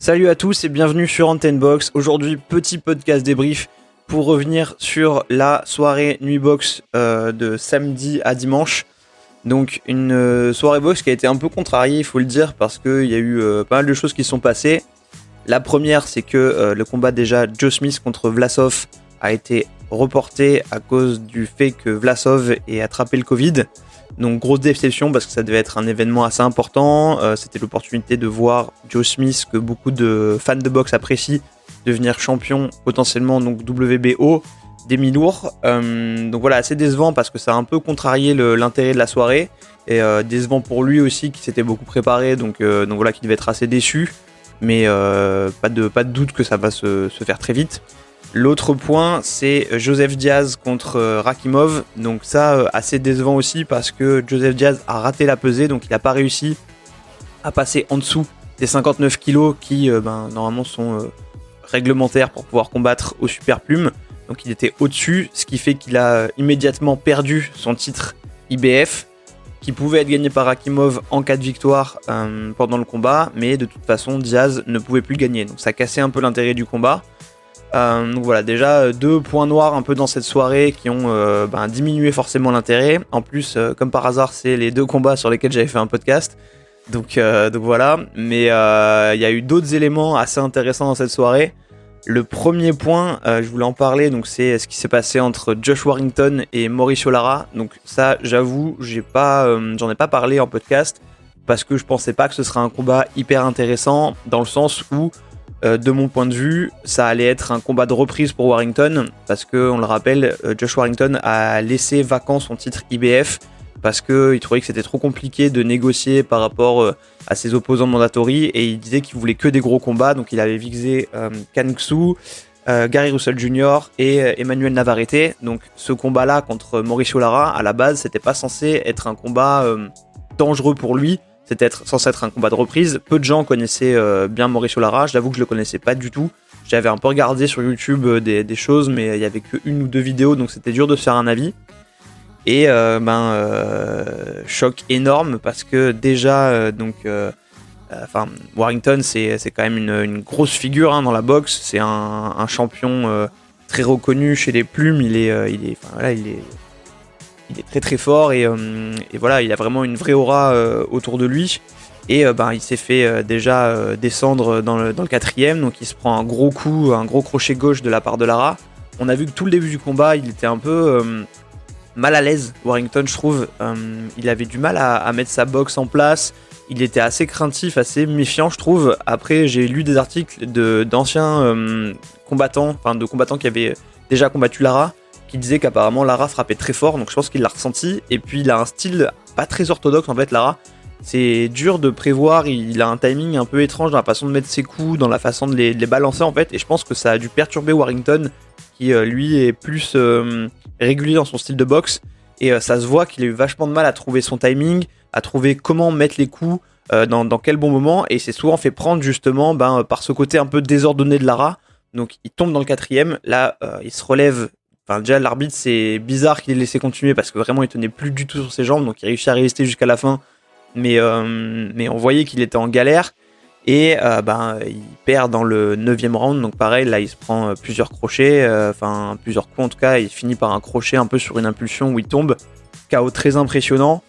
Salut à tous et bienvenue sur Antenne Box. Aujourd'hui, petit podcast débrief pour revenir sur la soirée nuit box euh, de samedi à dimanche. Donc une euh, soirée box qui a été un peu contrariée, il faut le dire, parce qu'il y a eu euh, pas mal de choses qui sont passées. La première, c'est que le combat déjà Joe Smith contre Vlasov a été reporté à cause du fait que Vlasov ait attrapé le Covid. Donc grosse déception parce que ça devait être un événement assez important. Euh, c'était l'opportunité de voir Joe Smith que beaucoup de fans de boxe apprécient devenir champion potentiellement donc WBO des mi-lourds. Euh, donc voilà assez décevant parce que ça a un peu contrarié l'intérêt de la soirée et euh, décevant pour lui aussi qui s'était beaucoup préparé donc donc voilà qui devait être assez déçu. Mais pas de doute que ça va se faire très vite. L'autre point, c'est Joseph Diaz contre euh, Rakimov. Donc ça, euh, assez décevant aussi parce que Joseph Diaz a raté la pesée, donc il n'a pas réussi à passer en dessous des 59 kilos qui, euh, ben, normalement, sont réglementaires pour pouvoir combattre au super plume. Donc il était au-dessus, ce qui fait qu'il a immédiatement perdu son titre IBF, qui pouvait être gagné par Rakimov en cas de victoire pendant le combat, mais de toute façon, Diaz ne pouvait plus gagner. Donc ça cassait un peu l'intérêt du combat. Euh, donc voilà, déjà euh, deux points noirs un peu dans cette soirée qui ont euh, ben, diminué forcément l'intérêt. En plus, comme par hasard, c'est les deux combats sur lesquels j'avais fait un podcast. Donc, donc voilà, mais il y a eu d'autres éléments assez intéressants dans cette soirée. Le premier point, je voulais en parler, donc c'est ce qui s'est passé entre Josh Warrington et Mauricio Lara. Donc ça, j'avoue, j'ai pas, j'en ai pas parlé en podcast parce que je pensais pas que ce serait un combat hyper intéressant dans le sens où euh, de mon point de vue, ça allait être un combat de reprise pour Warrington, parce que, on le rappelle, euh, Josh Warrington a laissé vacant son titre IBF, parce qu'il trouvait que c'était trop compliqué de négocier par rapport euh, à ses opposants mandatory, et il disait qu'il voulait que des gros combats, donc il avait visé Kan Xu, Gary Russell Jr. et Emmanuel Navarrete. Donc ce combat-là contre Mauricio Lara, à la base, c'était pas censé être un combat dangereux pour lui, c'était censé être un combat de reprise. Peu de gens connaissaient euh, bien Mauricio Lara. J'avoue que je le connaissais pas du tout. J'avais un peu regardé sur YouTube euh, des, choses, mais il y avait que une ou deux vidéos, donc c'était dur de faire un avis. Et euh, ben choc énorme parce que déjà Warrington c'est quand même une, grosse figure hein, dans la boxe. C'est un, champion très reconnu chez les plumes. Il est il est il est très très fort euh, et, voilà, il a vraiment une vraie aura euh, autour de lui. Et euh, ben, il s'est fait déjà descendre dans le, quatrième, donc il se prend un gros coup, un gros crochet gauche de la part de Lara. On a vu que tout le début du combat, il était un peu mal à l'aise, Warrington, je trouve. il avait du mal à, mettre sa boxe en place. Il était assez craintif, assez méfiant, je trouve. Après, j'ai lu des articles d'anciens combattants, enfin de combattants qui avaient déjà combattu Lara, qui disait qu'apparemment Lara frappait très fort, donc je pense qu'il l'a ressenti. Et puis il a un style pas très orthodoxe en fait, Lara. C'est dur de prévoir, il a un timing un peu étrange dans la façon de mettre ses coups, dans la façon de les, balancer en fait. Et je pense que ça a dû perturber Warrington, qui euh, lui est plus euh, régulier dans son style de boxe. Et euh, ça se voit qu'il a eu vachement de mal à trouver son timing, à trouver comment mettre les coups, dans, dans, quel bon moment. Et c'est souvent fait prendre justement ben, par ce côté un peu désordonné de Lara. Donc il tombe dans le quatrième, là il se relève Déjà, l'arbitre, c'est bizarre qu'il ait laissé continuer parce que vraiment, il tenait plus du tout sur ses jambes, donc il réussit à résister jusqu'à la fin. Mais, euh, on voyait qu'il était en galère. Et euh, ben, il perd dans le 9 round, donc pareil, là, il se prend euh, plusieurs crochets, enfin, plusieurs coups en tout cas. Il finit par un crochet un peu sur une impulsion où il tombe. Chaos très impressionnant.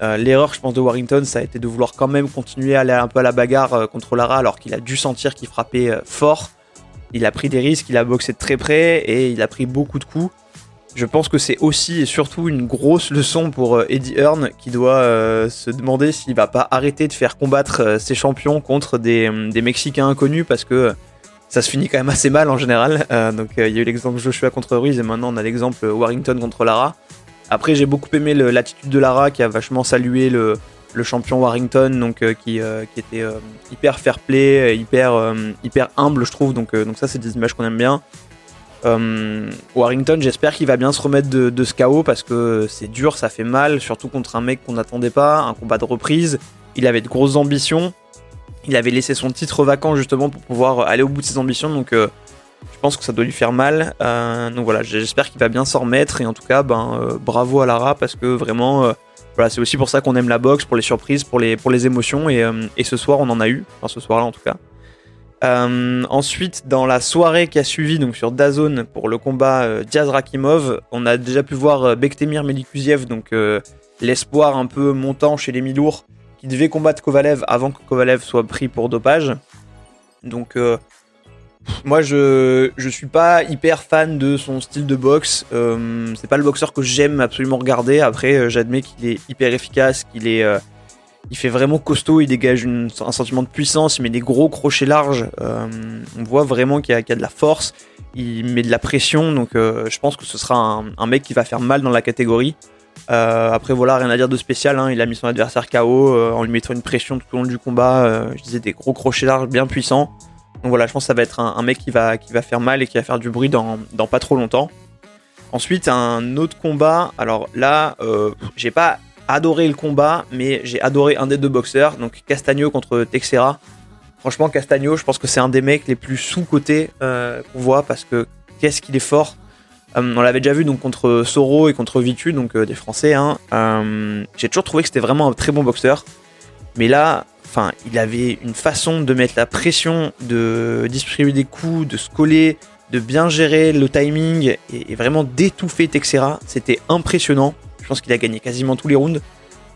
L'erreur, je pense, de Warrington, ça a été de vouloir quand même continuer à aller un peu à la bagarre contre Lara alors qu'il a dû sentir qu'il frappait fort il a pris des risques, il a boxé de très près et il a pris beaucoup de coups. Je pense que c'est aussi et surtout une grosse leçon pour euh, Eddie Hearn qui doit euh, se demander s'il va pas arrêter de faire combattre euh, ses champions contre des, Mexicains inconnus parce que ça se finit quand même assez mal en général. donc il y a eu l'exemple Joshua contre Ruiz et maintenant on a l'exemple Warrington contre Lara. Après j'ai beaucoup aimé l'attitude de Lara qui a vachement salué le, le champion Warrington, donc euh, qui, euh, qui, était euh, hyper fair play, hyper, hyper humble, je trouve. Donc, donc ça, c'est des images qu'on aime bien. Warrington, j'espère qu'il va bien se remettre de, ce chaos parce que c'est dur, ça fait mal, surtout contre un mec qu'on n'attendait pas, un combat de reprise. Il avait de grosses ambitions. Il avait laissé son titre vacant justement pour pouvoir aller au bout de ses ambitions. Donc je pense que ça doit lui faire mal. donc voilà, j'espère qu'il va bien s'en remettre. Et en tout cas, ben, bravo à Lara parce que vraiment voilà, c'est aussi pour ça qu'on aime la boxe, pour les surprises, pour les, émotions. Et, euh, et, ce soir, on en a eu. Enfin, ce soir-là, en tout cas. ensuite, dans la soirée qui a suivi, donc sur Dazone pour le combat Diaz Rakimov, on a déjà pu voir Bektemir Melikuziev, donc l'espoir un peu montant chez les mi-lourds, qui devait combattre Kovalev avant que Kovalev soit pris pour dopage. Donc, euh, moi, je, je suis pas hyper fan de son style de boxe. Euh, c'est pas le boxeur que j'aime absolument regarder. Après, euh, j'admets qu'il est hyper efficace, qu'il est. il fait vraiment costaud, il dégage un sentiment de puissance, il met des gros crochets larges. on voit vraiment qu'il y, a de la force, il met de la pression, donc je pense que ce sera un, mec qui va faire mal dans la catégorie. Euh, après voilà, rien à dire de spécial, hein. il a mis son adversaire KO euh, en lui mettant une pression tout au long du combat, euh, je disais des gros crochets larges bien puissants. Donc voilà, je pense que ça va être un, mec qui va, qui va faire mal et qui va faire du bruit dans, pas trop longtemps. Ensuite, un autre combat, alors là, j'ai pas adoré le combat, mais j'ai adoré un des deux boxeurs, donc Castagno contre Texera. Franchement, Castagno, je pense que c'est un des mecs les plus sous-cotés qu'on voit parce que qu'est-ce qu'il est fort. Euh, on l'avait déjà vu donc contre Soro et contre Vitu, donc euh, des Français. Hein. Euh, j'ai toujours trouvé que c'était vraiment un très bon boxeur. Mais là, enfin, il avait une façon de mettre la pression, de distribuer des coups, de se coller, de bien gérer le timing et, vraiment d'étouffer Texera. C'était impressionnant. Je pense qu'il a gagné quasiment tous les rounds.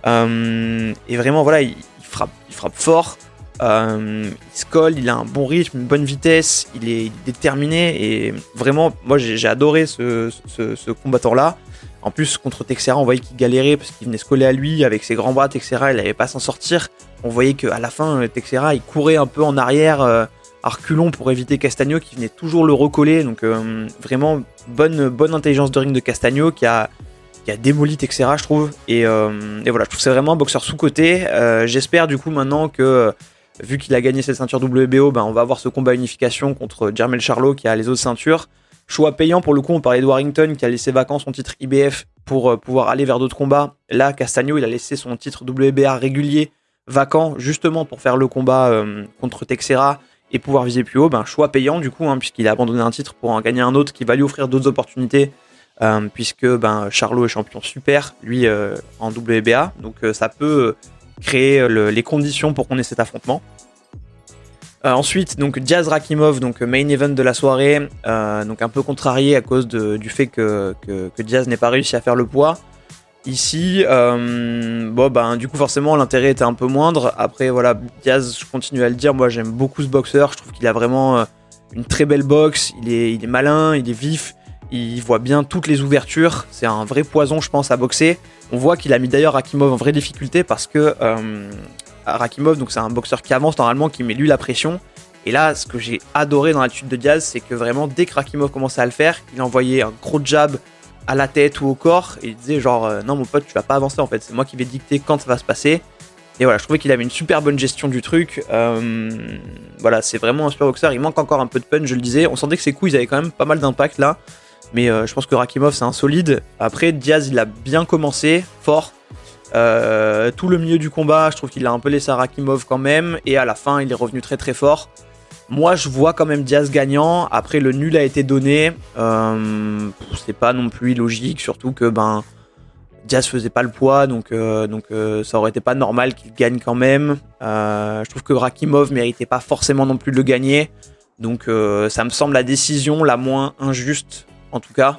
et vraiment, voilà, il, frappe, il frappe fort. Euh, il se colle, il a un bon rythme, une bonne vitesse, il est déterminé et vraiment, moi j'ai adoré ce, combattant-là. En plus, contre Texera, on voyait qu'il galérait parce qu'il venait se coller à lui avec ses grands bras. Texera, il n'avait pas s'en sortir. On voyait qu'à la fin, Texera, il courait un peu en arrière, euh, à reculons pour éviter Castagno qui venait toujours le recoller. Donc euh, vraiment, bonne, bonne intelligence de ring de Castagno qui a, qui a démoli Texera, je trouve. Et, et voilà, je trouve que c'est vraiment un boxeur sous-côté. J'espère du coup maintenant que vu qu'il a gagné cette ceinture WBO, ben on va avoir ce combat unification contre Jermel Charlot qui a les autres ceintures. Choix payant pour le coup, on parlait de Warrington qui a laissé vacant son titre IBF pour euh, pouvoir aller vers d'autres combats. Là, Castagno, il a laissé son titre WBA régulier vacant justement pour faire le combat euh, contre Texera et pouvoir viser plus haut. Ben, choix payant du coup, hein, puisqu'il a abandonné un titre pour en gagner un autre qui va lui offrir d'autres opportunités. Euh, puisque ben, Charlot est champion super, lui en WBA, donc ça peut créer les conditions pour qu'on ait cet affrontement. Euh, ensuite, donc Diaz Rakimov, donc main event de la soirée, euh, donc un peu contrarié à cause du fait que, que, Diaz n'ait pas réussi à faire le poids. Ici, bon ben du coup forcément l'intérêt était un peu moindre. Après voilà, Diaz, je continue à le dire, moi j'aime beaucoup ce boxeur, je trouve qu'il a vraiment une très belle boxe, il est, il est malin, il est vif, il voit bien toutes les ouvertures, c'est un vrai poison je pense à boxer. On voit qu'il a mis d'ailleurs Rakimov en vraie difficulté parce que euh, Rakimov, donc c'est un boxeur qui avance normalement, qui met lui la pression. Et là, ce que j'ai adoré dans l'attitude de Diaz, c'est que vraiment, dès que Rakimov commençait à le faire, il envoyait un gros jab à la tête ou au corps et il disait genre euh, non mon pote tu vas pas avancer en fait c'est moi qui vais dicter quand ça va se passer et voilà je trouvais qu'il avait une super bonne gestion du truc euh, voilà c'est vraiment un super boxeur il manque encore un peu de punch je le disais on sentait que ses coups ils avaient quand même pas mal d'impact là mais euh, je pense que Rakimov, c'est un solide. Après, Diaz, il a bien commencé, fort. Euh, tout le milieu du combat, je trouve qu'il a un peu laissé Rakimov quand même. Et à la fin, il est revenu très très fort. Moi, je vois quand même Diaz gagnant. Après, le nul a été donné. Euh, c'est pas non plus illogique, surtout que ben Diaz faisait pas le poids, donc, donc ça aurait été pas normal qu'il gagne quand même. je trouve que Rakimov méritait pas forcément non plus de le gagner. Donc ça me semble la décision la moins injuste en tout cas.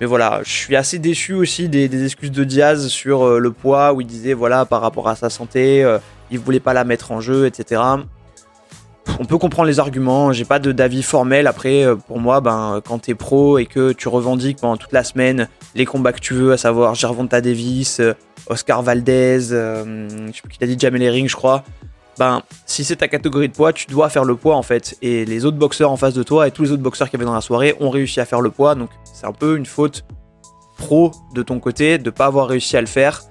Mais voilà, je suis assez déçu aussi des, excuses de Diaz sur euh, le poids, où il disait, voilà, par rapport à sa santé, euh, il voulait pas la mettre en jeu, etc. On peut comprendre les arguments, j'ai pas d'avis formel. Après, euh, pour moi, ben, quand t'es pro et que tu revendiques pendant toute la semaine les combats que tu veux, à savoir Gervonta Davis, Oscar Valdez, je sais plus qui t'a dit Jamel Herring, je crois, ben, si c'est ta catégorie de poids, tu dois faire le poids en fait. Et les autres boxeurs en face de toi et tous les autres boxeurs qui avaient dans la soirée ont réussi à faire le poids. Donc c'est un peu une faute pro de ton côté de pas avoir réussi à le faire.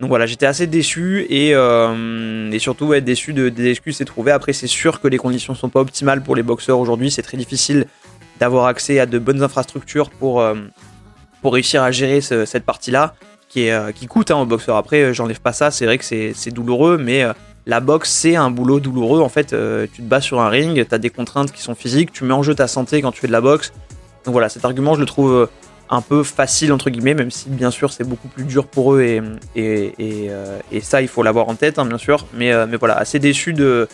Donc voilà, j'étais assez déçu et, euh, et surtout être déçu de, des excuses s'est trouvé. Après, c'est sûr que les conditions sont pas optimales pour les boxeurs aujourd'hui. C'est très difficile d'avoir accès à de bonnes infrastructures pour, euh, pour réussir à gérer cette partie-là qui, euh, qui coûte hein, aux boxeurs. Après, j'enlève pas ça, c'est vrai que c'est douloureux, mais la boxe, c'est un boulot douloureux. En fait, euh, tu te bats sur un ring, tu as des contraintes qui sont physiques, tu mets en jeu ta santé quand tu fais de la boxe. Donc voilà, cet argument, je le trouve euh, un peu facile, entre guillemets, même si bien sûr c'est beaucoup plus dur pour eux et, euh, ça, il faut l'avoir en tête, hein, bien sûr. Mais, voilà, assez déçu de,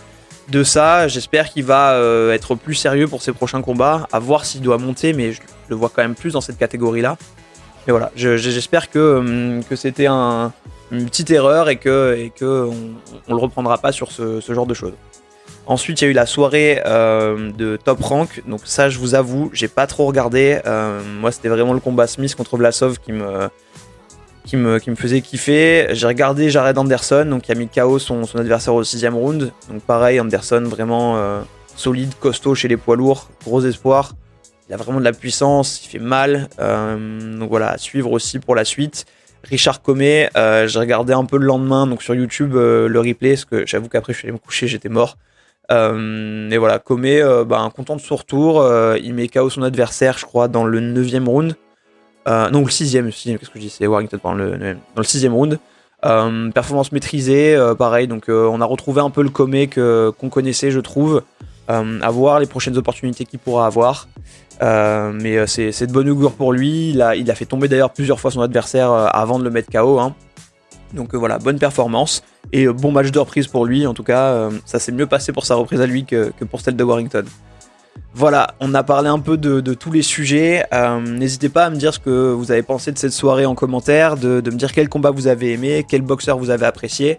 ça. J'espère qu'il va être plus sérieux pour ses prochains combats, à voir s'il doit monter, mais je le vois quand même plus dans cette catégorie-là. Mais voilà, j'espère que c'était un, une petite erreur et que, et que on, le reprendra pas sur ce, genre de choses. Ensuite, il y a eu la soirée euh, de Top Rank. Donc ça, je vous avoue, j'ai pas trop regardé. Euh, moi, c'était vraiment le combat Smith contre Vlasov qui me, qui me, qui me faisait kiffer. J'ai regardé Jared Anderson, donc qui a mis KO son, adversaire au sixième round. Donc pareil, Anderson vraiment euh, solide, costaud chez les poids lourds, gros espoir. Il a vraiment de la puissance, il fait mal. donc voilà, à suivre aussi pour la suite. Richard Comé, euh, j'ai regardé un peu le lendemain donc sur YouTube euh, le replay, parce que j'avoue qu'après je suis allé me coucher, j'étais mort. Euh, et voilà, Comé, ben, content de son retour, il met KO son adversaire, je crois, dans le 9 round. non, le 6 qu'est-ce que je dis C'est Warrington, pardon, le, dans le 6 round. performance maîtrisée, pareil, donc on a retrouvé un peu le Comé qu'on connaissait, je trouve. à voir les prochaines opportunités qu'il pourra avoir. Euh, mais euh, c'est de bonne augure pour lui. Il a, il a fait tomber d'ailleurs plusieurs fois son adversaire euh, avant de le mettre KO. Hein. Donc voilà, bonne performance et bon match de reprise pour lui. En tout cas, ça s'est mieux passé pour sa reprise à lui que, pour celle de Warrington. Voilà, on a parlé un peu de, tous les sujets. N'hésitez pas à me dire ce que vous avez pensé de cette soirée en commentaire, de, de, me dire quel combat vous avez aimé, quel boxeur vous avez apprécié.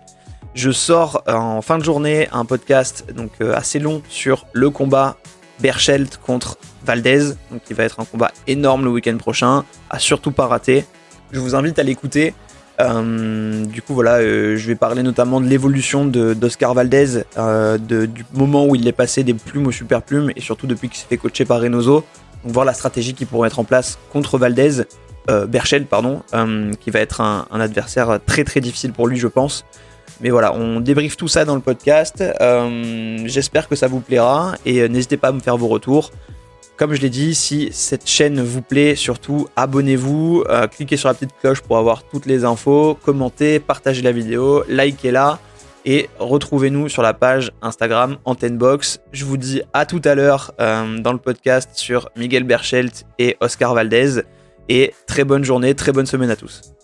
Je sors en fin de journée un podcast donc assez long sur le combat Berchelt contre Valdez, il va être un combat énorme le week-end prochain, à surtout pas rater. Je vous invite à l'écouter. Euh, du coup, voilà, euh, je vais parler notamment de l'évolution d'Oscar Valdez, euh, du moment où il est passé des plumes aux super plumes et surtout depuis qu'il s'est fait coacher par Reynoso. Voir la stratégie qu'il pourrait mettre en place contre Valdez, pardon, qui va être un, adversaire très très difficile pour lui, je pense. Mais voilà, on débriefe tout ça dans le podcast. J'espère que ça vous plaira et n'hésitez pas à me faire vos retours. Comme je l'ai dit, si cette chaîne vous plaît, surtout abonnez-vous, euh, cliquez sur la petite cloche pour avoir toutes les infos, commentez, partagez la vidéo, likez-la et retrouvez-nous sur la page Instagram Antennebox. Je vous dis à tout à l'heure euh, dans le podcast sur Miguel Berchelt et Oscar Valdez et très bonne journée, très bonne semaine à tous.